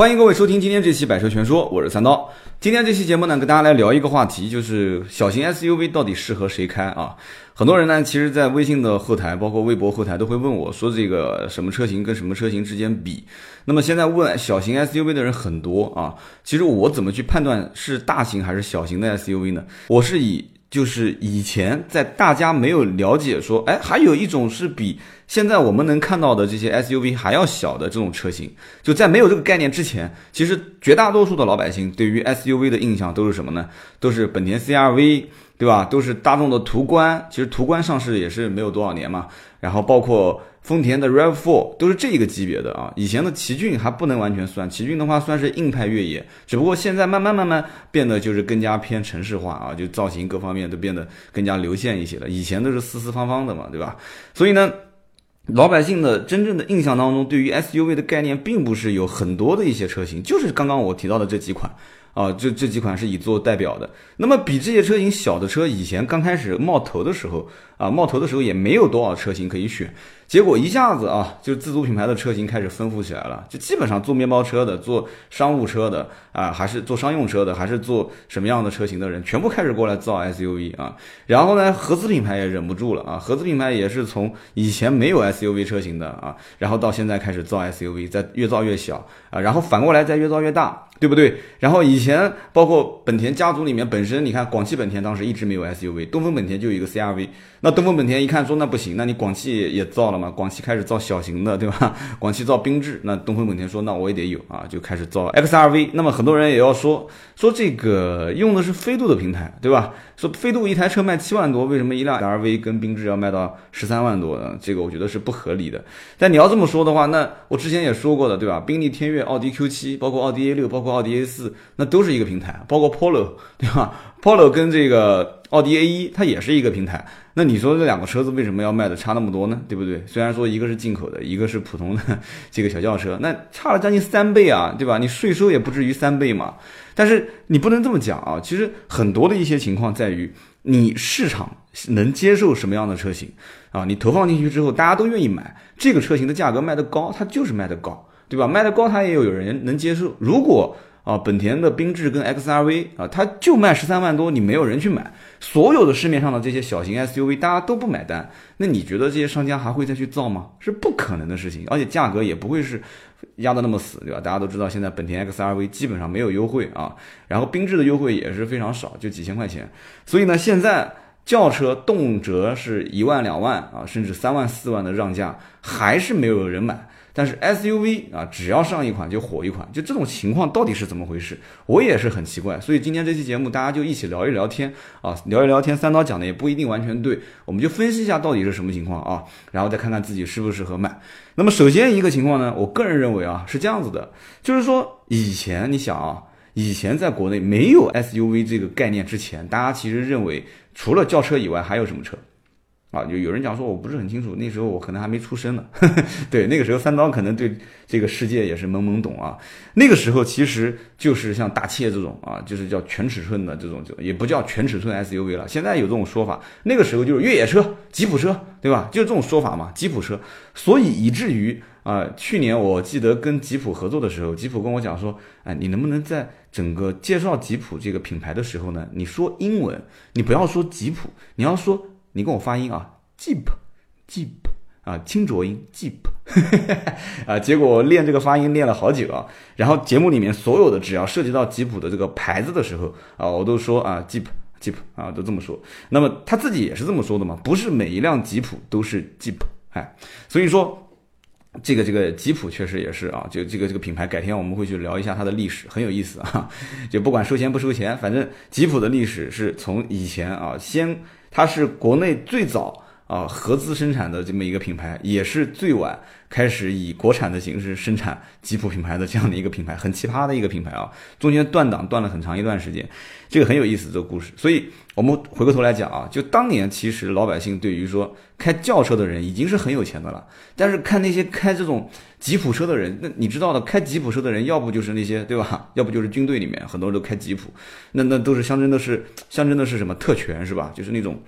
欢迎各位收听今天这期《百车全说》，我是三刀。今天这期节目呢，跟大家来聊一个话题，就是小型 SUV 到底适合谁开啊？很多人呢，其实，在微信的后台，包括微博后台，都会问我说，这个什么车型跟什么车型之间比？那么现在问小型 SUV 的人很多啊。其实我怎么去判断是大型还是小型的 SUV 呢？我是以就是以前在大家没有了解说，哎，还有一种是比。现在我们能看到的这些 SUV 还要小的这种车型，就在没有这个概念之前，其实绝大多数的老百姓对于 SUV 的印象都是什么呢？都是本田 CRV，对吧？都是大众的途观。其实途观上市也是没有多少年嘛。然后包括丰田的 RAV4，都是这一个级别的啊。以前的奇骏还不能完全算，奇骏的话算是硬派越野，只不过现在慢慢慢慢变得就是更加偏城市化啊，就造型各方面都变得更加流线一些了。以前都是四四方方的嘛，对吧？所以呢。老百姓的真正的印象当中，对于 SUV 的概念，并不是有很多的一些车型，就是刚刚我提到的这几款。啊，这这几款是以做代表的。那么比这些车型小的车，以前刚开始冒头的时候，啊，冒头的时候也没有多少车型可以选。结果一下子啊，就自主品牌的车型开始丰富起来了。就基本上做面包车的、做商务车的啊，还是做商用车的，还是做什么样的车型的人，全部开始过来造 SUV 啊。然后呢，合资品牌也忍不住了啊，合资品牌也是从以前没有 SUV 车型的啊，然后到现在开始造 SUV，再越造越小啊，然后反过来再越造越大。对不对？然后以以前包括本田家族里面本身，你看广汽本田当时一直没有 SUV，东风本田就有一个 CRV。那东风本田一看说那不行，那你广汽也造了嘛？广汽开始造小型的，对吧？广汽造缤智，那东风本田说那我也得有啊，就开始造 XRV。那么很多人也要说说这个用的是飞度的平台，对吧？说飞度一台车卖七万多，为什么一辆 RV 跟缤智要卖到十三万多呢？这个我觉得是不合理的。但你要这么说的话，那我之前也说过的，对吧？宾利天越、奥迪 Q7，包括奥迪 A6，包括奥迪 A4，那都是一个平台，包括 Polo，对吧？Polo 跟这个奥迪 A1，它也是一个平台。那你说这两个车子为什么要卖的差那么多呢？对不对？虽然说一个是进口的，一个是普通的这个小轿车，那差了将近三倍啊，对吧？你税收也不至于三倍嘛。但是你不能这么讲啊。其实很多的一些情况在于你市场能接受什么样的车型啊？你投放进去之后，大家都愿意买这个车型的价格卖得高，它就是卖得高，对吧？卖得高，它也有有人能接受。如果啊，本田的缤智跟 XRV 啊，它就卖十三万多，你没有人去买，所有的市面上的这些小型 SUV，大家都不买单，那你觉得这些商家还会再去造吗？是不可能的事情，而且价格也不会是压得那么死，对吧？大家都知道现在本田 XRV 基本上没有优惠啊，然后缤智的优惠也是非常少，就几千块钱，所以呢，现在轿车动辄是一万两万啊，甚至三万四万的让价，还是没有人买。但是 SUV 啊，只要上一款就火一款，就这种情况到底是怎么回事？我也是很奇怪。所以今天这期节目，大家就一起聊一聊天啊，聊一聊天。三刀讲的也不一定完全对，我们就分析一下到底是什么情况啊，然后再看看自己适不适合买。那么首先一个情况呢，我个人认为啊是这样子的，就是说以前你想啊，以前在国内没有 SUV 这个概念之前，大家其实认为除了轿车以外还有什么车？啊，就有人讲说我不是很清楚，那时候我可能还没出生呢。对，那个时候三刀可能对这个世界也是懵懵懂啊。那个时候其实就是像大切这种啊，就是叫全尺寸的这种，就也不叫全尺寸 SUV 了。现在有这种说法，那个时候就是越野车、吉普车，对吧？就是这种说法嘛，吉普车。所以以至于啊，去年我记得跟吉普合作的时候，吉普跟我讲说，哎，你能不能在整个介绍吉普这个品牌的时候呢，你说英文，你不要说吉普，你要说。你跟我发音啊，Jeep，Jeep 啊，清浊音，Jeep 啊，结果练这个发音练了好久啊，然后节目里面所有的只要涉及到吉普的这个牌子的时候啊，我都说啊，Jeep，Jeep 啊，都这么说。那么他自己也是这么说的嘛，不是每一辆吉普都是 Jeep，哎，所以说这个这个吉普确实也是啊，就这个这个品牌，改天我们会去聊一下它的历史，很有意思啊。就不管收钱不收钱，反正吉普的历史是从以前啊先。它是国内最早啊合资生产的这么一个品牌，也是最晚开始以国产的形式生产吉普品牌的这样的一个品牌，很奇葩的一个品牌啊，中间断档断了很长一段时间，这个很有意思这个故事。所以我们回过头来讲啊，就当年其实老百姓对于说开轿车的人已经是很有钱的了，但是看那些开这种吉普车的人，那你知道的，开吉普车的人要不就是那些对吧？要不就是军队里面很多人都开吉普，那那都是象征的是象征的是什么特权是吧？就是那种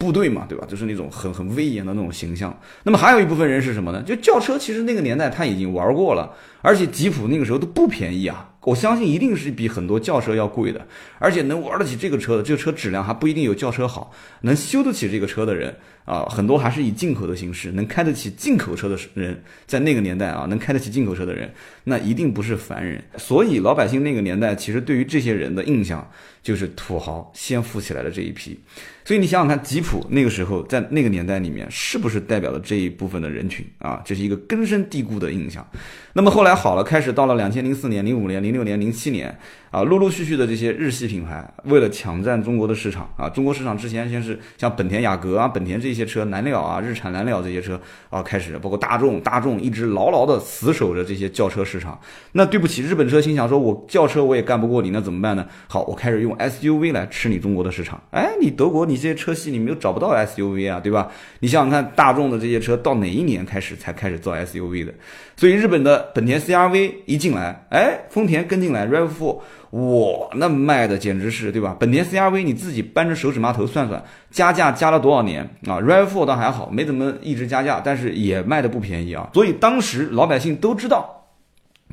部队嘛，对吧？就是那种很很威严的那种形象。那么还有一部分人是什么呢？就轿车。其实那个年代他已经玩过了，而且吉普那个时候都不便宜啊。我相信一定是比很多轿车要贵的，而且能玩得起这个车的，这个车质量还不一定有轿车好。能修得起这个车的人啊，很多还是以进口的形式，能开得起进口车的人，在那个年代啊，能开得起进口车的人，那一定不是凡人。所以老百姓那个年代，其实对于这些人的印象就是土豪先富起来的这一批。所以你想想看，吉普那个时候在那个年代里面，是不是代表了这一部分的人群啊？这是一个根深蒂固的印象。那么后来好了，开始到了两千零四年、零五年、零零六年、零七年啊，陆陆续续的这些日系品牌，为了抢占中国的市场啊，中国市场之前先是像本田雅阁啊、本田这些车、燃料啊、日产燃料这些车啊，开始包括大众，大众一直牢牢的死守着这些轿车市场。那对不起，日本车心想说，我轿车我也干不过你，那怎么办呢？好，我开始用 SUV 来吃你中国的市场。哎，你德国你这些车系你们又找不到 SUV 啊，对吧？你想想看，大众的这些车到哪一年开始才开始造 SUV 的？所以日本的本田 CRV 一进来，哎，丰田跟进来，RAV4，哇，那卖的简直是，对吧？本田 CRV 你自己扳着手指码头算算，加价加了多少年啊？RAV4 倒还好，没怎么一直加价，但是也卖的不便宜啊。所以当时老百姓都知道，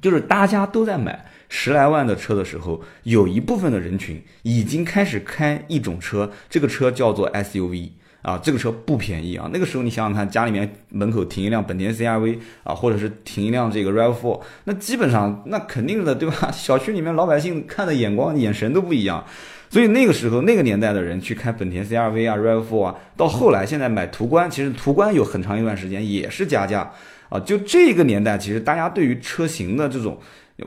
就是大家都在买十来万的车的时候，有一部分的人群已经开始开一种车，这个车叫做 SUV。啊，这个车不便宜啊！那个时候你想想看，家里面门口停一辆本田 CRV 啊，或者是停一辆这个 RAV4，那基本上那肯定的，对吧？小区里面老百姓看的眼光、眼神都不一样。所以那个时候那个年代的人去开本田 CRV 啊、RAV4 啊，到后来现在买途观，其实途观有很长一段时间也是加价啊。就这个年代，其实大家对于车型的这种。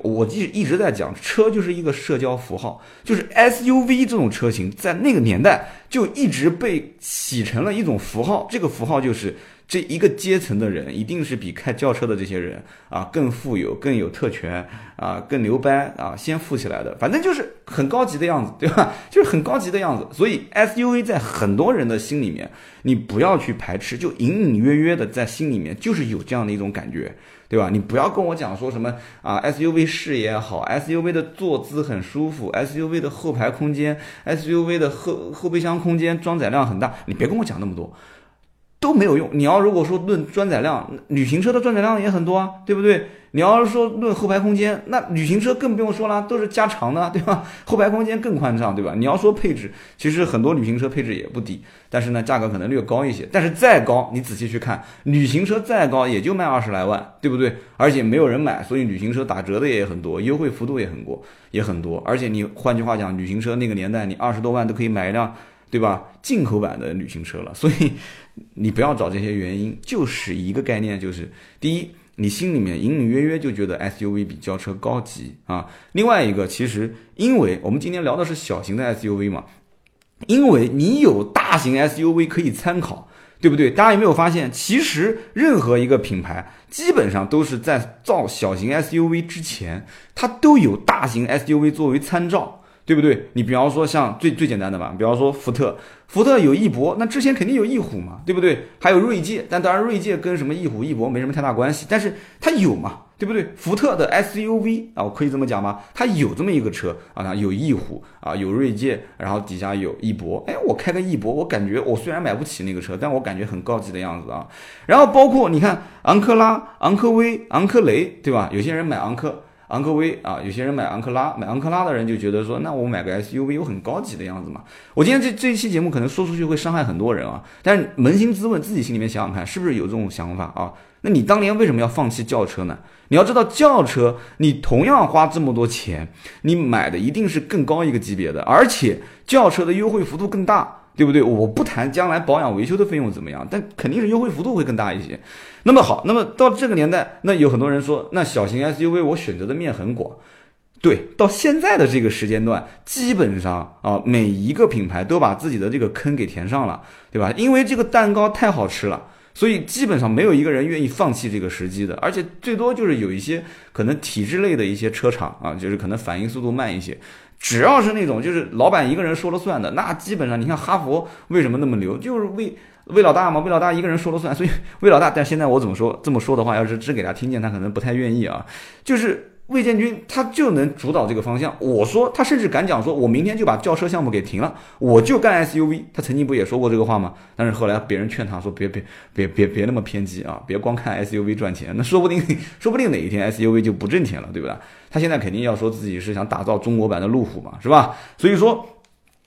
我一一直在讲，车就是一个社交符号，就是 SUV 这种车型，在那个年代就一直被洗成了一种符号。这个符号就是这一个阶层的人，一定是比开轿车的这些人啊更富有、更有特权啊、更牛掰啊，先富起来的。反正就是很高级的样子，对吧？就是很高级的样子。所以 SUV 在很多人的心里面，你不要去排斥，就隐隐约约的在心里面就是有这样的一种感觉。对吧？你不要跟我讲说什么啊，SUV 视野好，SUV 的坐姿很舒服，SUV 的后排空间，SUV 的后后备箱空间装载量很大，你别跟我讲那么多，都没有用。你要如果说论装载量，旅行车的装载量也很多啊，对不对？你要是说论后排空间，那旅行车更不用说了，都是加长的，对吧？后排空间更宽敞，对吧？你要说配置，其实很多旅行车配置也不低，但是呢，价格可能略高一些。但是再高，你仔细去看，旅行车再高也就卖二十来万，对不对？而且没有人买，所以旅行车打折的也很多，优惠幅度也很过，也很多。而且你换句话讲，旅行车那个年代，你二十多万都可以买一辆，对吧？进口版的旅行车了。所以你不要找这些原因，就是一个概念，就是第一。你心里面隐隐约约就觉得 SUV 比轿车高级啊。另外一个，其实因为我们今天聊的是小型的 SUV 嘛，因为你有大型 SUV 可以参考，对不对？大家有没有发现，其实任何一个品牌基本上都是在造小型 SUV 之前，它都有大型 SUV 作为参照。对不对？你比方说像最最简单的吧，比方说福特，福特有翼博，那之前肯定有翼虎嘛，对不对？还有锐界，但当然锐界跟什么翼虎、翼博没什么太大关系，但是它有嘛，对不对？福特的 SUV 啊，我可以这么讲吗？它有这么一个车啊，有翼虎啊，有锐界，然后底下有翼博，哎，我开个翼博，我感觉我虽然买不起那个车，但我感觉很高级的样子啊。然后包括你看昂克拉、昂科威、昂科雷，对吧？有些人买昂科。昂科威啊，有些人买昂克拉，买昂克拉的人就觉得说，那我买个 SUV 有很高级的样子嘛。我今天这这一期节目可能说出去会伤害很多人啊，但是扪心自问，自己心里面想想看，是不是有这种想法啊？那你当年为什么要放弃轿车呢？你要知道，轿车你同样花这么多钱，你买的一定是更高一个级别的，而且轿车的优惠幅度更大。对不对？我不谈将来保养维修的费用怎么样，但肯定是优惠幅度会更大一些。那么好，那么到这个年代，那有很多人说，那小型 SUV 我选择的面很广。对，到现在的这个时间段，基本上啊，每一个品牌都把自己的这个坑给填上了，对吧？因为这个蛋糕太好吃了，所以基本上没有一个人愿意放弃这个时机的。而且最多就是有一些可能体制类的一些车厂啊，就是可能反应速度慢一些。只要是那种就是老板一个人说了算的，那基本上你看哈佛为什么那么牛，就是为魏老大嘛，魏老大一个人说了算。所以魏老大，但现在我怎么说这么说的话，要是只给他听见，他可能不太愿意啊。就是魏建军他就能主导这个方向。我说他甚至敢讲说，我明天就把轿车项目给停了，我就干 SUV。他曾经不也说过这个话吗？但是后来别人劝他说，别别别别别那么偏激啊，别光看 SUV 赚钱，那说不定说不定哪一天 SUV 就不挣钱了，对不对？他现在肯定要说自己是想打造中国版的路虎嘛，是吧？所以说。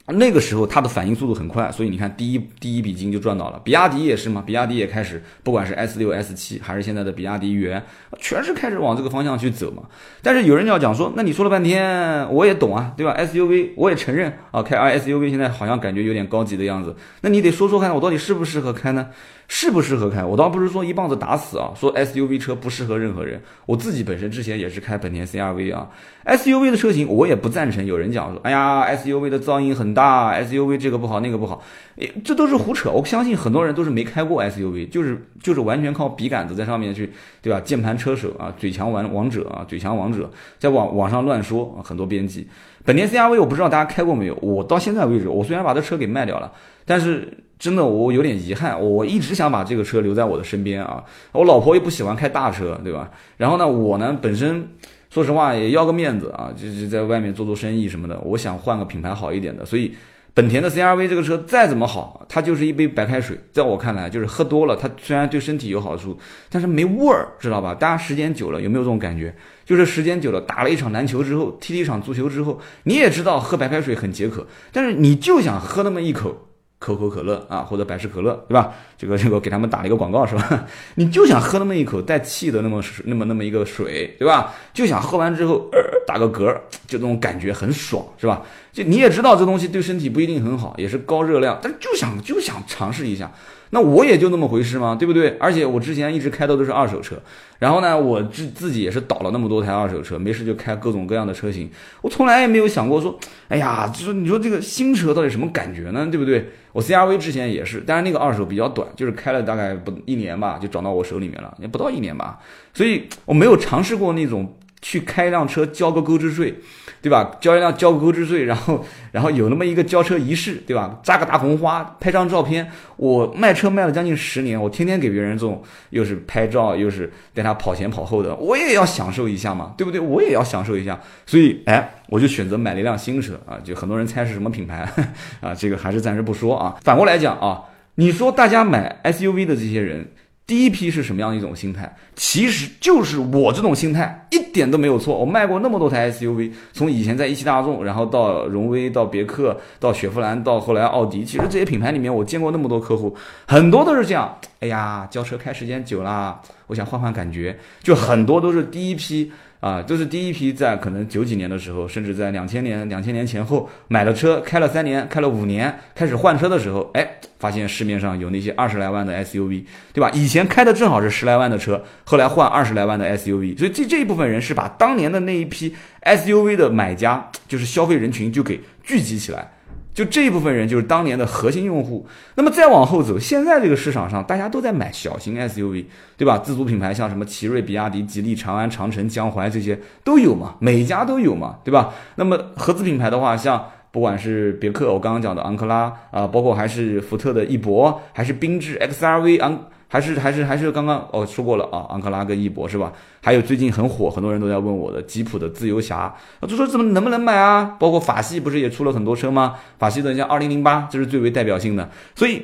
那个时候它的反应速度很快，所以你看第一第一笔金就赚到了。比亚迪也是嘛，比亚迪也开始，不管是 S 六、S 七，还是现在的比亚迪元，全是开始往这个方向去走嘛。但是有人要讲说，那你说了半天，我也懂啊，对吧？SUV 我也承认啊，开 R SUV 现在好像感觉有点高级的样子，那你得说说看，我到底适不适合开呢？适不适合开？我倒不是说一棒子打死啊，说 SUV 车不适合任何人。我自己本身之前也是开本田 CRV 啊，SUV 的车型我也不赞成。有人讲说，哎呀，SUV 的噪音很大，SUV 这个不好那个不好，诶，这都是胡扯。我相信很多人都是没开过 SUV，就是就是完全靠笔杆子在上面去，对吧？键盘车手啊，嘴强王王者啊，嘴强王者在网网上乱说啊，很多编辑。本田 CRV 我不知道大家开过没有，我到现在为止，我虽然把这车给卖掉了，但是。真的，我有点遗憾，我一直想把这个车留在我的身边啊。我老婆又不喜欢开大车，对吧？然后呢，我呢本身说实话也要个面子啊，就是在外面做做生意什么的，我想换个品牌好一点的。所以本田的 CRV 这个车再怎么好，它就是一杯白开水，在我看来就是喝多了，它虽然对身体有好处，但是没味儿，知道吧？大家时间久了有没有这种感觉？就是时间久了，打了一场篮球之后，踢了一场足球之后，你也知道喝白开水很解渴，但是你就想喝那么一口。可口可乐啊，或者百事可乐，对吧？这个这个给他们打了一个广告，是吧？你就想喝那么一口带气的那么那么那么一个水，对吧？就想喝完之后打个嗝，就这种感觉很爽，是吧？就你也知道这东西对身体不一定很好，也是高热量，但就想就想尝试一下。那我也就那么回事嘛，对不对？而且我之前一直开的都是二手车，然后呢，我自自己也是倒了那么多台二手车，没事就开各种各样的车型。我从来也没有想过说，哎呀，就是你说这个新车到底什么感觉呢？对不对？我 CRV 之前也是，但是那个二手比较短，就是开了大概不一年吧，就转到我手里面了，也不到一年吧，所以我没有尝试过那种去开一辆车交个购置税。对吧？交一辆交个购置税，然后 然后有那么一个交车仪式，对吧？扎个大红花，拍张照片。我卖车卖了将近十年，我天天给别人这种，又是拍照，又是带他跑前跑后的，我也要享受一下嘛，对不对？我也要享受一下。所以，哎，我就选择买了一辆新车啊。就很多人猜是什么品牌 啊？这个还是暂时不说啊。反过来讲啊，你说大家买 SUV 的这些人。第一批是什么样一种心态？其实就是我这种心态，一点都没有错。我卖过那么多台 SUV，从以前在一汽大众，然后到荣威，到别克，到雪佛兰，到后来奥迪。其实这些品牌里面，我见过那么多客户，很多都是这样。哎呀，交车开时间久了，我想换换感觉，就很多都是第一批。啊，都是第一批在可能九几年的时候，甚至在两千年、两千年前后买了车，开了三年，开了五年，开始换车的时候，哎，发现市面上有那些二十来万的 SUV，对吧？以前开的正好是十来万的车，后来换二十来万的 SUV，所以这这一部分人是把当年的那一批 SUV 的买家，就是消费人群就给聚集起来。就这一部分人就是当年的核心用户，那么再往后走，现在这个市场上大家都在买小型 SUV，对吧？自主品牌像什么奇瑞、比亚迪、吉利、长安、长城、江淮这些都有嘛，每家都有嘛，对吧？那么合资品牌的话，像不管是别克，我刚刚讲的昂克拉啊，包括还是福特的翼博，还是缤智 XRV 昂。还是还是还是刚刚哦说过了啊，昂克拉跟翼博是吧？还有最近很火，很多人都在问我的吉普的自由侠，就说怎么能不能买啊？包括法系不是也出了很多车吗？法系的像二零零八，这是最为代表性的。所以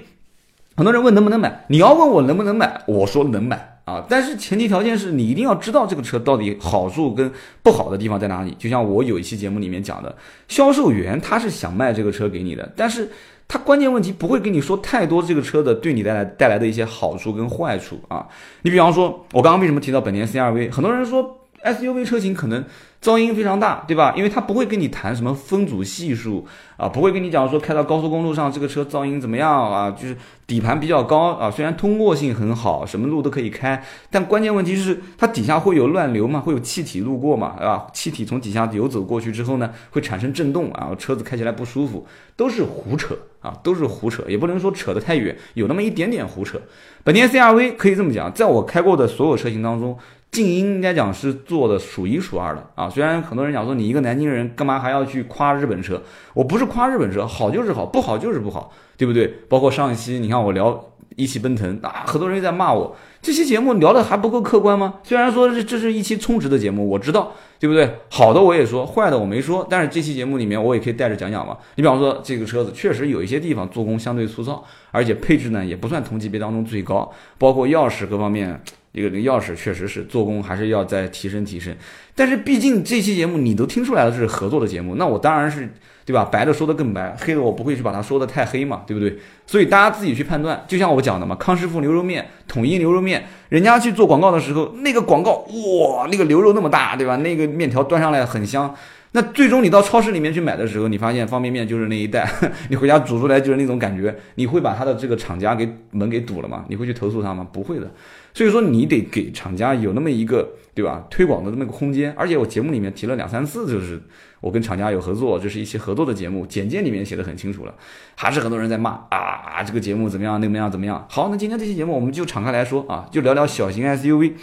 很多人问能不能买，你要问我能不能买，我说能买啊，但是前提条件是你一定要知道这个车到底好处跟不好的地方在哪里。就像我有一期节目里面讲的，销售员他是想卖这个车给你的，但是。它关键问题不会跟你说太多这个车的对你带来带来的一些好处跟坏处啊。你比方说，我刚刚为什么提到本田 CRV？很多人说 SUV 车型可能噪音非常大，对吧？因为它不会跟你谈什么分组系数啊，不会跟你讲说开到高速公路上这个车噪音怎么样啊，就是。底盘比较高啊，虽然通过性很好，什么路都可以开，但关键问题是它底下会有乱流嘛，会有气体路过嘛，对吧？气体从底下游走过去之后呢，会产生震动啊，车子开起来不舒服，都是胡扯啊，都是胡扯，也不能说扯得太远，有那么一点点胡扯。本田 CRV 可以这么讲，在我开过的所有车型当中，静音应该讲是做的数一数二的啊。虽然很多人讲说你一个南京人干嘛还要去夸日本车，我不是夸日本车，好就是好，不好就是不好。对不对？包括上一期，你看我聊一汽奔腾啊，很多人在骂我，这期节目聊的还不够客观吗？虽然说这这是一期充值的节目，我知道，对不对？好的我也说，坏的我没说。但是这期节目里面我也可以带着讲讲嘛。你比方说这个车子确实有一些地方做工相对粗糙，而且配置呢也不算同级别当中最高，包括钥匙各方面。一个钥匙确实是做工还是要再提升提升，但是毕竟这期节目你都听出来了，是合作的节目，那我当然是对吧？白的说的更白，黑的我不会去把它说的太黑嘛，对不对？所以大家自己去判断。就像我讲的嘛，康师傅牛肉面、统一牛肉面，人家去做广告的时候，那个广告哇，那个牛肉那么大，对吧？那个面条端上来很香。那最终你到超市里面去买的时候，你发现方便面就是那一袋，你回家煮出来就是那种感觉，你会把他的这个厂家给门给堵了吗？你会去投诉他吗？不会的。所以说你得给厂家有那么一个对吧推广的那么个空间。而且我节目里面提了两三次，就是我跟厂家有合作，这是一期合作的节目，简介里面写的很清楚了。还是很多人在骂啊，这个节目怎么样，那么样怎么样？好，那今天这期节目我们就敞开来说啊，就聊聊小型 SUV。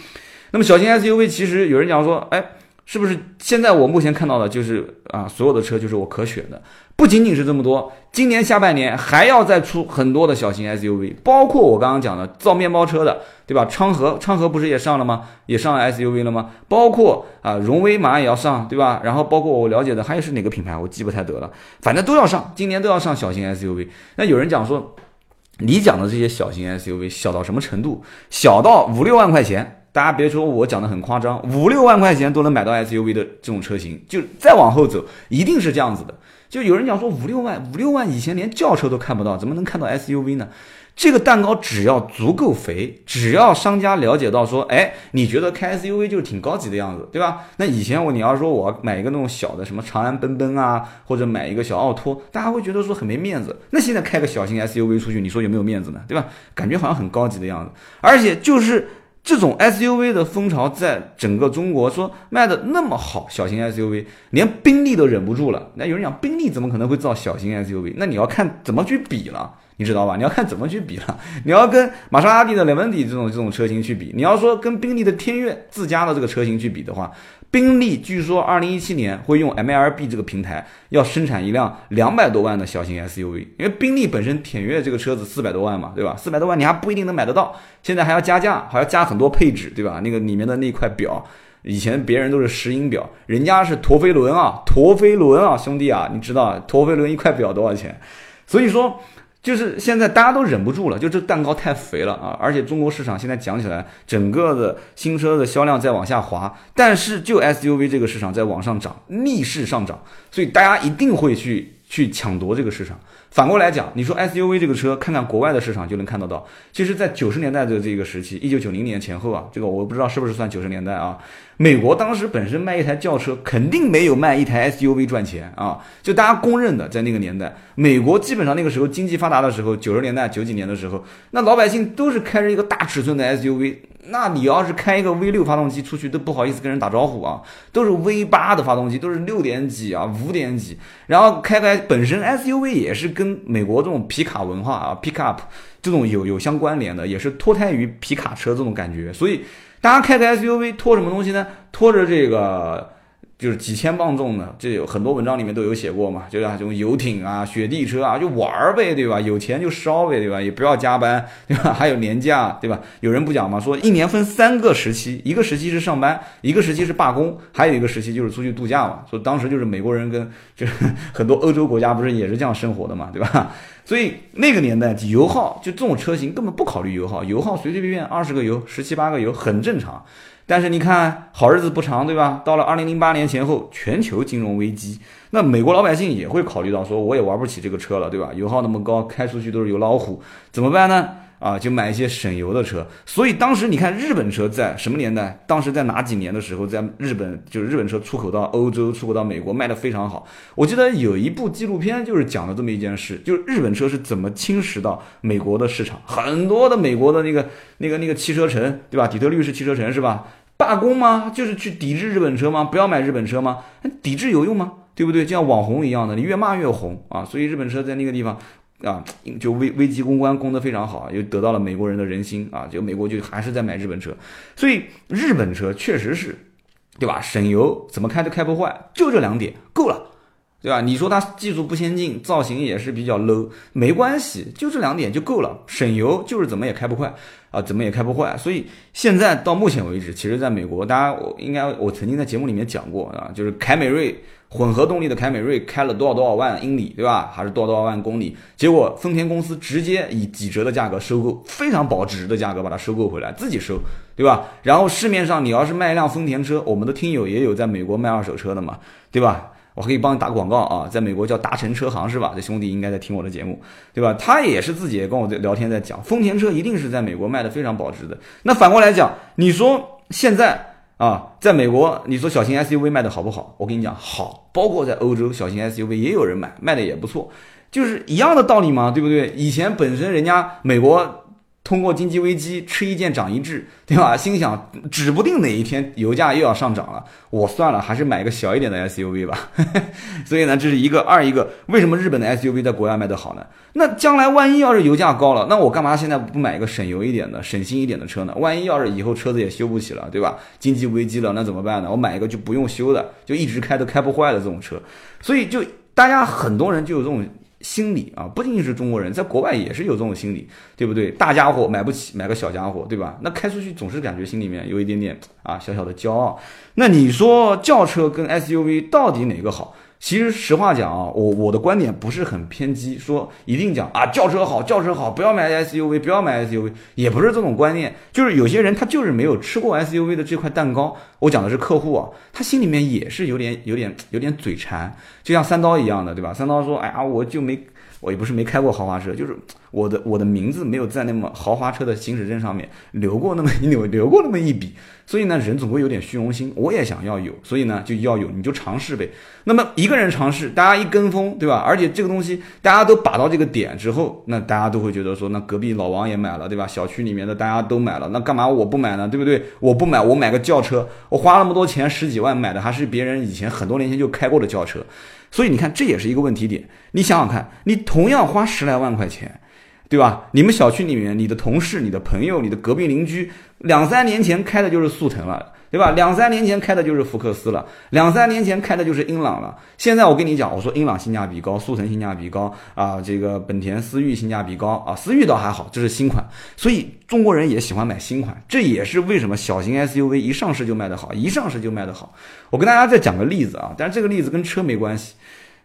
那么小型 SUV 其实有人讲说，哎。是不是现在我目前看到的就是啊，所有的车就是我可选的，不仅仅是这么多，今年下半年还要再出很多的小型 SUV，包括我刚刚讲的造面包车的，对吧？昌河，昌河不是也上了吗？也上了 SUV 了吗？包括啊，荣威马上也要上，对吧？然后包括我了解的还有是哪个品牌，我记不太得了，反正都要上，今年都要上小型 SUV。那有人讲说，你讲的这些小型 SUV 小到什么程度？小到五六万块钱。大家别说我讲的很夸张，五六万块钱都能买到 SUV 的这种车型，就再往后走，一定是这样子的。就有人讲说五六万，五六万以前连轿车都看不到，怎么能看到 SUV 呢？这个蛋糕只要足够肥，只要商家了解到说，哎，你觉得开 SUV 就是挺高级的样子，对吧？那以前我你要说我买一个那种小的什么长安奔奔啊，或者买一个小奥拓，大家会觉得说很没面子。那现在开个小型 SUV 出去，你说有没有面子呢？对吧？感觉好像很高级的样子，而且就是。这种 SUV 的风潮在整个中国说卖的那么好，小型 SUV 连宾利都忍不住了。那有人讲宾利怎么可能会造小型 SUV？那你要看怎么去比了，你知道吧？你要看怎么去比了。你要跟玛莎拉蒂的雷文迪这种这种车型去比，你要说跟宾利的天越自家的这个车型去比的话。宾利据说二零一七年会用 MLB 这个平台，要生产一辆两百多万的小型 SUV。因为宾利本身天越这个车子四百多万嘛，对吧？四百多万你还不一定能买得到，现在还要加价，还要加很多配置，对吧？那个里面的那块表，以前别人都是石英表，人家是陀飞轮啊，陀飞轮啊，兄弟啊，你知道陀飞轮一块表多少钱？所以说。就是现在大家都忍不住了，就这蛋糕太肥了啊！而且中国市场现在讲起来，整个的新车的销量在往下滑，但是就 SUV 这个市场在往上涨，逆势上涨，所以大家一定会去去抢夺这个市场。反过来讲，你说 SUV 这个车，看看国外的市场就能看得到。其实，在九十年代的这个时期，一九九零年前后啊，这个我不知道是不是算九十年代啊。美国当时本身卖一台轿车，肯定没有卖一台 SUV 赚钱啊。就大家公认的，在那个年代，美国基本上那个时候经济发达的时候，九十年代九几年的时候，那老百姓都是开着一个大尺寸的 SUV。那你要是开一个 V 六发动机出去，都不好意思跟人打招呼啊，都是 V 八的发动机，都是六点几啊，五点几，然后开开本身 SUV 也是跟美国这种皮卡文化啊，pick up 这种有有相关联的，也是脱胎于皮卡车这种感觉，所以大家开个 SUV 拖什么东西呢？拖着这个。就是几千磅重的，这有很多文章里面都有写过嘛，就像这种游艇啊、雪地车啊，就玩儿呗，对吧？有钱就烧呗，对吧？也不要加班，对吧？还有年假，对吧？有人不讲嘛，说一年分三个时期，一个时期是上班，一个时期是罢工，还有一个时期就是出去度假嘛。说当时就是美国人跟就是 很多欧洲国家不是也是这样生活的嘛，对吧？所以那个年代油耗就这种车型根本不考虑油耗，油耗随随便便二十个油、十七八个油很正常。但是你看好日子不长，对吧？到了二零零八年前后，全球金融危机，那美国老百姓也会考虑到说，我也玩不起这个车了，对吧？油耗那么高，开出去都是油老虎，怎么办呢？啊，就买一些省油的车。所以当时你看日本车在什么年代？当时在哪几年的时候，在日本就是日本车出口到欧洲、出口到美国卖的非常好。我记得有一部纪录片就是讲了这么一件事，就是日本车是怎么侵蚀到美国的市场。很多的美国的那个那个那个汽车城，对吧？底特律是汽车城是吧？罢工吗？就是去抵制日本车吗？不要买日本车吗？抵制有用吗？对不对？就像网红一样的，你越骂越红啊！所以日本车在那个地方啊，就危危机公关攻得非常好，又得到了美国人的人心啊！就美国就还是在买日本车，所以日本车确实是，对吧？省油，怎么开都开不坏，就这两点够了。对吧？你说它技术不先进，造型也是比较 low，没关系，就这两点就够了，省油就是怎么也开不快啊，怎么也开不坏。所以现在到目前为止，其实在美国，大家我应该我曾经在节目里面讲过啊，就是凯美瑞混合动力的凯美瑞开了多少多少万英里，对吧？还是多少多少万公里？结果丰田公司直接以几折的价格收购，非常保值的价格把它收购回来，自己收，对吧？然后市面上你要是卖一辆丰田车，我们的听友也有在美国卖二手车的嘛，对吧？我可以帮你打广告啊，在美国叫达成车行是吧？这兄弟应该在听我的节目，对吧？他也是自己也跟我在聊天，在讲丰田车一定是在美国卖的非常保值的。那反过来讲，你说现在啊，在美国，你说小型 SUV 卖的好不好？我跟你讲好，包括在欧洲，小型 SUV 也有人买，卖的也不错，就是一样的道理嘛，对不对？以前本身人家美国。通过经济危机吃一堑长一智，对吧？心想指不定哪一天油价又要上涨了，我算了，还是买个小一点的 SUV 吧。所以呢，这是一个二一个，为什么日本的 SUV 在国外卖得好呢？那将来万一要是油价高了，那我干嘛现在不买一个省油一点的、省心一点的车呢？万一要是以后车子也修不起了，对吧？经济危机了，那怎么办呢？我买一个就不用修的，就一直开都开不坏的这种车。所以就大家很多人就有这种。心理啊，不仅仅是中国人，在国外也是有这种心理，对不对？大家伙买不起，买个小家伙，对吧？那开出去总是感觉心里面有一点点啊，小小的骄傲。那你说轿车跟 SUV 到底哪个好？其实实话讲啊，我我的观点不是很偏激，说一定讲啊轿车好，轿车好，不要买 SUV，不要买 SUV，也不是这种观念。就是有些人他就是没有吃过 SUV 的这块蛋糕。我讲的是客户啊，他心里面也是有点有点有点嘴馋，就像三刀一样的，对吧？三刀说，哎呀，我就没。我也不是没开过豪华车，就是我的我的名字没有在那么豪华车的行驶证上面留过那么一留留过那么一笔，所以呢，人总会有点虚荣心，我也想要有，所以呢就要有，你就尝试呗。那么一个人尝试，大家一跟风，对吧？而且这个东西大家都把到这个点之后，那大家都会觉得说，那隔壁老王也买了，对吧？小区里面的大家都买了，那干嘛我不买呢？对不对？我不买，我买个轿车，我花那么多钱十几万买的还是别人以前很多年前就开过的轿车。所以你看，这也是一个问题点。你想想看，你同样花十来万块钱，对吧？你们小区里面，你的同事、你的朋友、你的隔壁邻居，两三年前开的就是速腾了。对吧？两三年前开的就是福克斯了，两三年前开的就是英朗了。现在我跟你讲，我说英朗性价比高，速腾性价比高啊，这个本田思域性价比高啊，思域倒还好，这是新款，所以中国人也喜欢买新款，这也是为什么小型 SUV 一上市就卖得好，一上市就卖得好。我跟大家再讲个例子啊，但是这个例子跟车没关系。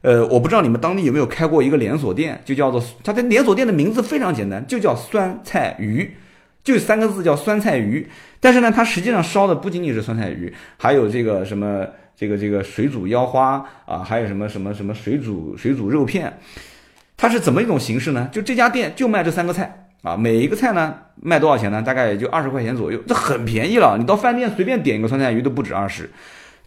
呃，我不知道你们当地有没有开过一个连锁店，就叫做它的连锁店的名字非常简单，就叫酸菜鱼。就三个字叫酸菜鱼，但是呢，它实际上烧的不仅仅是酸菜鱼，还有这个什么这个这个水煮腰花啊，还有什么什么什么水煮水煮肉片，它是怎么一种形式呢？就这家店就卖这三个菜啊，每一个菜呢卖多少钱呢？大概也就二十块钱左右，这很便宜了。你到饭店随便点一个酸菜鱼都不止二十。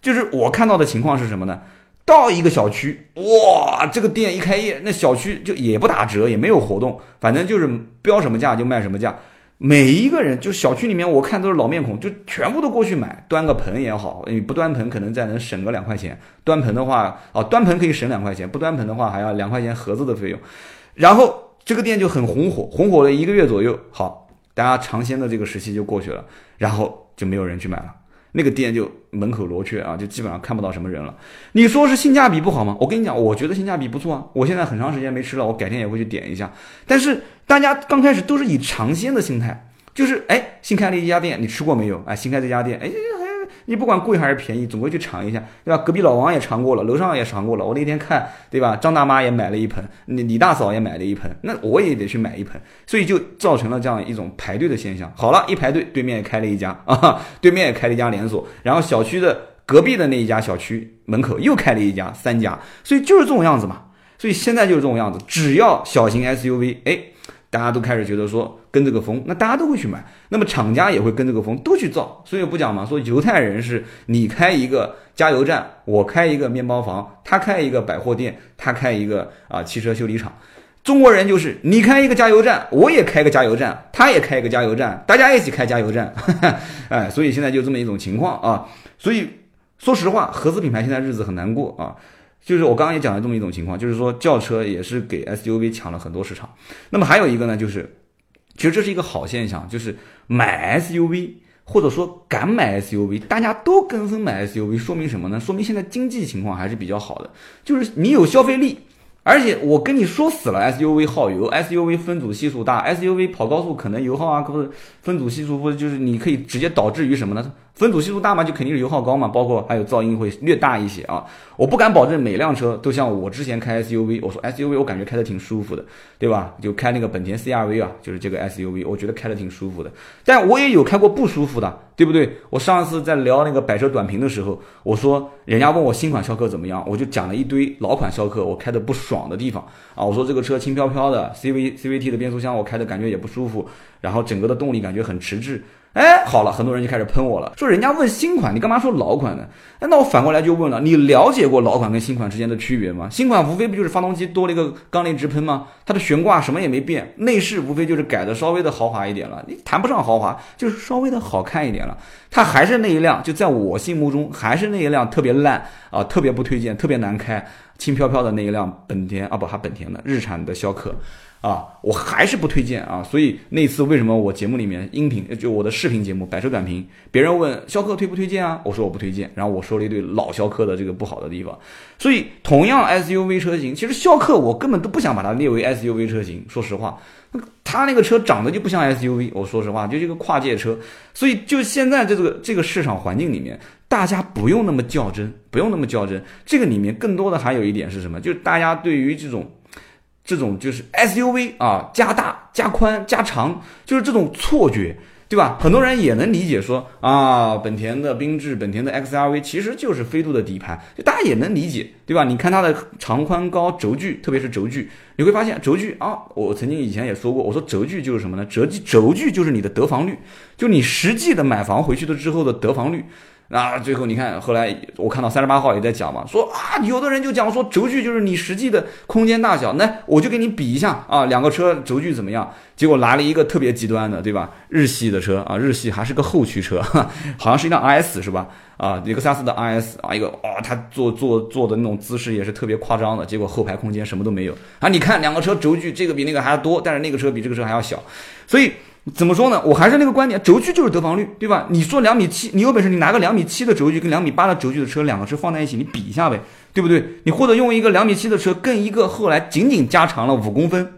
就是我看到的情况是什么呢？到一个小区，哇，这个店一开业，那小区就也不打折，也没有活动，反正就是标什么价就卖什么价。每一个人就小区里面，我看都是老面孔，就全部都过去买，端个盆也好，你不端盆可能再能省个两块钱，端盆的话，哦，端盆可以省两块钱，不端盆的话还要两块钱盒子的费用。然后这个店就很红火，红火了一个月左右，好，大家尝鲜的这个时期就过去了，然后就没有人去买了。那个店就门口罗雀啊，就基本上看不到什么人了。你说是性价比不好吗？我跟你讲，我觉得性价比不错啊。我现在很长时间没吃了，我改天也会去点一下。但是大家刚开始都是以尝鲜的心态，就是哎，新开了一家店，你吃过没有？哎，新开这家店，哎。你不管贵还是便宜，总归去尝一下，对吧？隔壁老王也尝过了，楼上也尝过了。我那天看，对吧？张大妈也买了一盆，你李大嫂也买了一盆，那我也得去买一盆，所以就造成了这样一种排队的现象。好了，一排队，对面也开了一家 啊，对面也开了一家连锁，然后小区的隔壁的那一家小区门口又开了一家，三家，所以就是这种样子嘛。所以现在就是这种样子，只要小型 SUV，哎。大家都开始觉得说跟这个风，那大家都会去买，那么厂家也会跟这个风都去造，所以不讲嘛，说犹太人是你开一个加油站，我开一个面包房，他开一个百货店，他开一个啊汽车修理厂，中国人就是你开一个加油站，我也开个加油站，他也开一个加油站，大家一起开加油站，哎，所以现在就这么一种情况啊，所以说实话，合资品牌现在日子很难过啊。就是我刚刚也讲了这么一种情况，就是说轿车也是给 SUV 抢了很多市场。那么还有一个呢，就是其实这是一个好现象，就是买 SUV 或者说敢买 SUV，大家都跟风买 SUV，说明什么呢？说明现在经济情况还是比较好的，就是你有消费力。而且我跟你说死了，SUV 耗油，SUV 分组系数大，SUV 跑高速可能油耗啊，不是分组系数，或者就是你可以直接导致于什么呢？分组系数大嘛，就肯定是油耗高嘛，包括还有噪音会略大一些啊。我不敢保证每辆车都像我之前开 SUV，我说 SUV 我感觉开的挺舒服的，对吧？就开那个本田 CRV 啊，就是这个 SUV，我觉得开的挺舒服的。但我也有开过不舒服的，对不对？我上次在聊那个百车短评的时候，我说人家问我新款逍客怎么样，我就讲了一堆老款逍客我开的不爽的地方啊。我说这个车轻飘飘的，CV CVT 的变速箱我开的感觉也不舒服，然后整个的动力感觉很迟滞。哎，好了，很多人就开始喷我了，说人家问新款，你干嘛说老款呢？哎，那我反过来就问了，你了解过老款跟新款之间的区别吗？新款无非不就是发动机多了一个缸内直喷吗？它的悬挂什么也没变，内饰无非就是改的稍微的豪华一点了，你谈不上豪华，就是稍微的好看一点了。它还是那一辆，就在我心目中还是那一辆特别烂啊，特别不推荐，特别难开，轻飘飘的那一辆本田啊，不，还本田的日产的逍客。啊，我还是不推荐啊，所以那次为什么我节目里面音频就我的视频节目百车短评，别人问逍客推不推荐啊，我说我不推荐，然后我说了一堆老逍客的这个不好的地方，所以同样 SUV 车型，其实逍客我根本都不想把它列为 SUV 车型，说实话，它那个车长得就不像 SUV，我说实话就是一个跨界车，所以就现在这个这个市场环境里面，大家不用那么较真，不用那么较真，这个里面更多的还有一点是什么，就是大家对于这种。这种就是 SUV 啊，加大、加宽、加长，就是这种错觉，对吧？很多人也能理解说啊，本田的缤智、本田的 XRV 其实就是飞度的底盘，就大家也能理解，对吧？你看它的长宽高轴距，特别是轴距，你会发现轴距啊，我曾经以前也说过，我说轴距就是什么呢？轴距轴距就是你的得房率，就你实际的买房回去了之后的得房率。啊，最后你看，后来我看到三十八号也在讲嘛，说啊，有的人就讲说轴距就是你实际的空间大小，那我就给你比一下啊，两个车轴距怎么样？结果来了一个特别极端的，对吧？日系的车啊，日系还是个后驱车，好像是一辆 RS 是吧？啊，雷克萨斯的 RS 啊，一个啊，他坐坐坐的那种姿势也是特别夸张的，结果后排空间什么都没有啊！你看两个车轴距，这个比那个还要多，但是那个车比这个车还要小，所以。怎么说呢？我还是那个观点，轴距就是得房率，对吧？你说两米七，你有本事你拿个两米七的轴距跟两米八的轴距的车，两个车放在一起，你比一下呗，对不对？你或者用一个两米七的车跟一个后来仅仅加长了五公分，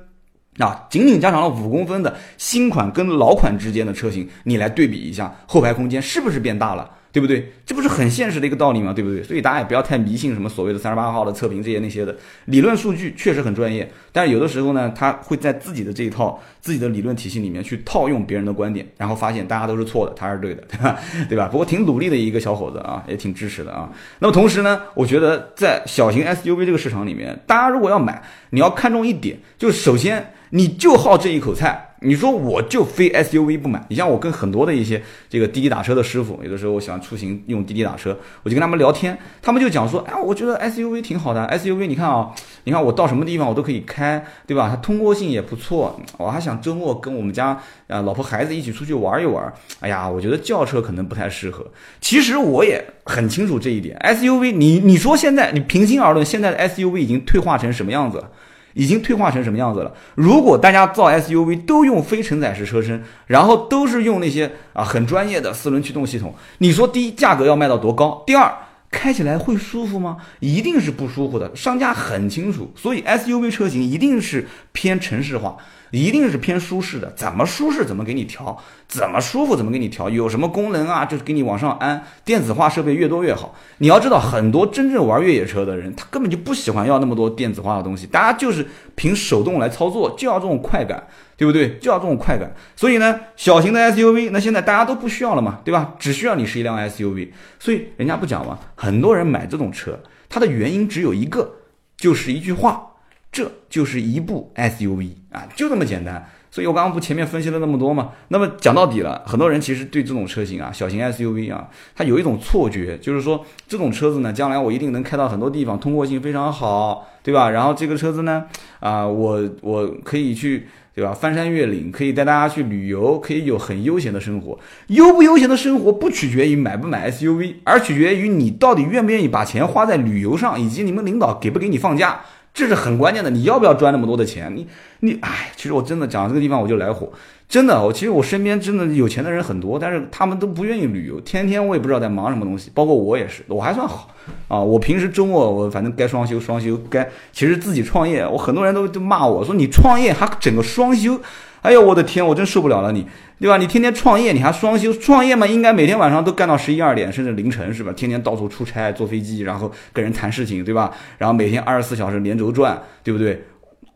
啊，仅仅加长了五公分的新款跟老款之间的车型，你来对比一下，后排空间是不是变大了？对不对？这不是很现实的一个道理吗？对不对？所以大家也不要太迷信什么所谓的三十八号的测评这些那些的理论数据，确实很专业。但是有的时候呢，他会在自己的这一套自己的理论体系里面去套用别人的观点，然后发现大家都是错的，他是对的，对吧？对吧？不过挺努力的一个小伙子啊，也挺支持的啊。那么同时呢，我觉得在小型 SUV 这个市场里面，大家如果要买，你要看重一点，就首先你就好这一口菜。你说我就非 SUV 不买，你像我跟很多的一些这个滴滴打车的师傅，有的时候我喜欢出行用滴滴打车，我就跟他们聊天，他们就讲说，哎，我觉得 SUV 挺好的，SUV 你看啊，你看我到什么地方我都可以开，对吧？它通过性也不错，我还想周末跟我们家啊老婆孩子一起出去玩一玩。哎呀，我觉得轿车可能不太适合。其实我也很清楚这一点，SUV 你你说现在你平心而论，现在的 SUV 已经退化成什么样子了？已经退化成什么样子了？如果大家造 SUV 都用非承载式车身，然后都是用那些啊很专业的四轮驱动系统，你说第一价格要卖到多高？第二开起来会舒服吗？一定是不舒服的，商家很清楚，所以 SUV 车型一定是偏城市化。一定是偏舒适的，怎么舒适怎么给你调，怎么舒服怎么给你调，有什么功能啊，就是给你往上安，电子化设备越多越好。你要知道，很多真正玩越野车的人，他根本就不喜欢要那么多电子化的东西，大家就是凭手动来操作，就要这种快感，对不对？就要这种快感。所以呢，小型的 SUV，那现在大家都不需要了嘛，对吧？只需要你是一辆 SUV。所以人家不讲嘛，很多人买这种车，它的原因只有一个，就是一句话。这就是一部 SUV 啊，就这么简单。所以我刚刚不前面分析了那么多嘛？那么讲到底了，很多人其实对这种车型啊，小型 SUV 啊，它有一种错觉，就是说这种车子呢，将来我一定能开到很多地方，通过性非常好，对吧？然后这个车子呢，啊，我我可以去，对吧？翻山越岭，可以带大家去旅游，可以有很悠闲的生活。悠不悠闲的生活不取决于买不买 SUV，而取决于你到底愿不愿意把钱花在旅游上，以及你们领导给不给你放假。这是很关键的。你要不要赚那么多的钱？你你哎，其实我真的讲这个地方我就来火，真的，我其实我身边真的有钱的人很多，但是他们都不愿意旅游，天天我也不知道在忙什么东西。包括我也是，我还算好啊，我平时周末我反正该双休双休，该其实自己创业，我很多人都都骂我说你创业还整个双休。哎呦我的天，我真受不了了你，对吧？你天天创业，你还双休？创业嘛，应该每天晚上都干到十一二点，甚至凌晨，是吧？天天到处出差，坐飞机，然后跟人谈事情，对吧？然后每天二十四小时连轴转，对不对？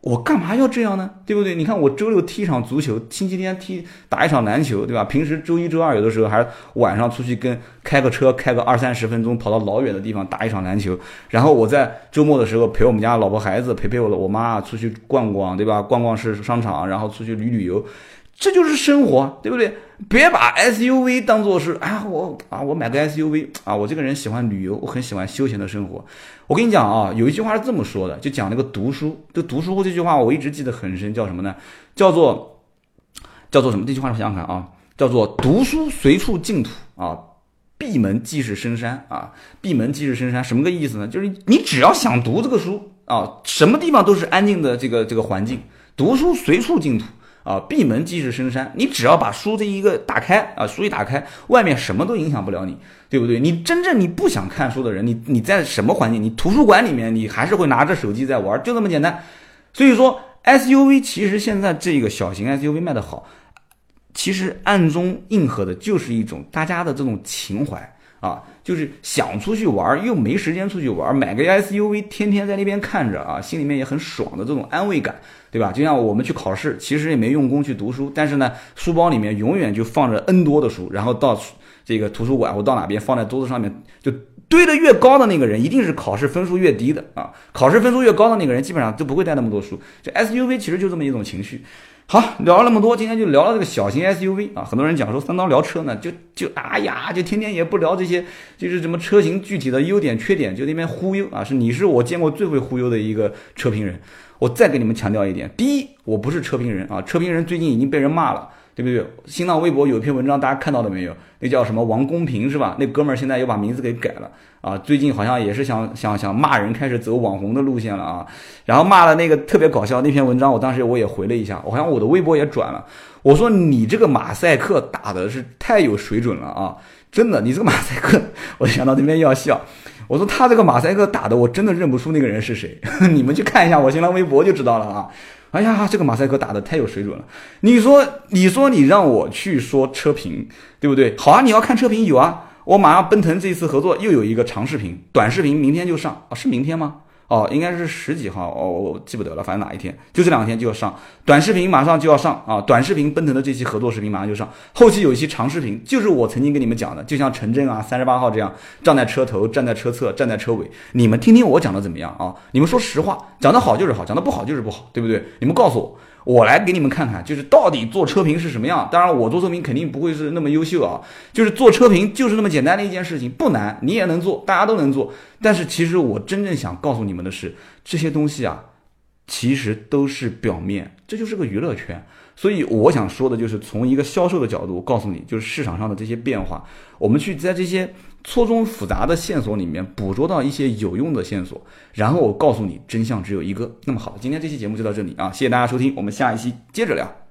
我干嘛要这样呢？对不对？你看我周六踢一场足球，星期天踢打一场篮球，对吧？平时周一周二有的时候还晚上出去跟开个车开个二三十分钟，跑到老远的地方打一场篮球。然后我在周末的时候陪我们家老婆孩子，陪陪我的我妈出去逛逛，对吧？逛逛是商场，然后出去旅旅游。这就是生活，对不对？别把 SUV 当做是啊，我啊，我买个 SUV 啊，我这个人喜欢旅游，我很喜欢休闲的生活。我跟你讲啊，有一句话是这么说的，就讲那个读书。这读书这句话我一直记得很深，叫什么呢？叫做叫做什么？这句话我想想看啊，叫做读书随处净土啊，闭门即是深山啊，闭门即是深山，什么个意思呢？就是你只要想读这个书啊，什么地方都是安静的这个这个环境，读书随处净土。啊，闭门即是深山。你只要把书这一个打开啊，书一打开，外面什么都影响不了你，对不对？你真正你不想看书的人，你你在什么环境？你图书馆里面，你还是会拿着手机在玩，就这么简单。所以说，SUV 其实现在这个小型 SUV 卖的好，其实暗中应和的就是一种大家的这种情怀啊，就是想出去玩又没时间出去玩，买个 SUV 天天在那边看着啊，心里面也很爽的这种安慰感。对吧？就像我们去考试，其实也没用功去读书，但是呢，书包里面永远就放着 N 多的书，然后到这个图书馆或到哪边放在桌子上面，就堆得越高的那个人，一定是考试分数越低的啊。考试分数越高的那个人，基本上就不会带那么多书。这 SUV 其实就这么一种情绪。好，聊了那么多，今天就聊了这个小型 SUV 啊。很多人讲说三刀聊车呢，就就哎呀，就天天也不聊这些，就是什么车型具体的优点缺点，就那边忽悠啊。是你是我见过最会忽悠的一个车评人。我再给你们强调一点，第一，我不是车评人啊，车评人最近已经被人骂了，对不对？新浪微博有一篇文章，大家看到了没有？那叫什么王公平是吧？那哥们儿现在又把名字给改了啊，最近好像也是想想想骂人，开始走网红的路线了啊。然后骂了那个特别搞笑那篇文章，我当时我也回了一下，我好像我的微博也转了，我说你这个马赛克打的是太有水准了啊，真的，你这个马赛克，我想到那边又要笑。我说他这个马赛克打的，我真的认不出那个人是谁。你们去看一下我新浪微博就知道了啊！哎呀，这个马赛克打的太有水准了。你说，你说你让我去说车评，对不对？好啊，你要看车评有啊。我马上奔腾这一次合作又有一个长视频、短视频，明天就上啊？是明天吗？哦，应该是十几号哦，我记不得了，反正哪一天，就这两天就要上短视频，马上就要上啊！短视频奔腾的这期合作视频马上就上，后期有一期长视频，就是我曾经跟你们讲的，就像陈真啊、三十八号这样站在车头、站在车侧、站在车尾，你们听听我讲的怎么样啊？你们说实话，讲的好就是好，讲的不好就是不好，对不对？你们告诉我。我来给你们看看，就是到底做车评是什么样。当然，我做车评肯定不会是那么优秀啊。就是做车评就是那么简单的一件事情，不难，你也能做，大家都能做。但是，其实我真正想告诉你们的是，这些东西啊，其实都是表面，这就是个娱乐圈。所以，我想说的就是从一个销售的角度告诉你，就是市场上的这些变化，我们去在这些。错综复杂的线索里面捕捉到一些有用的线索，然后我告诉你真相只有一个。那么好，今天这期节目就到这里啊，谢谢大家收听，我们下一期接着聊。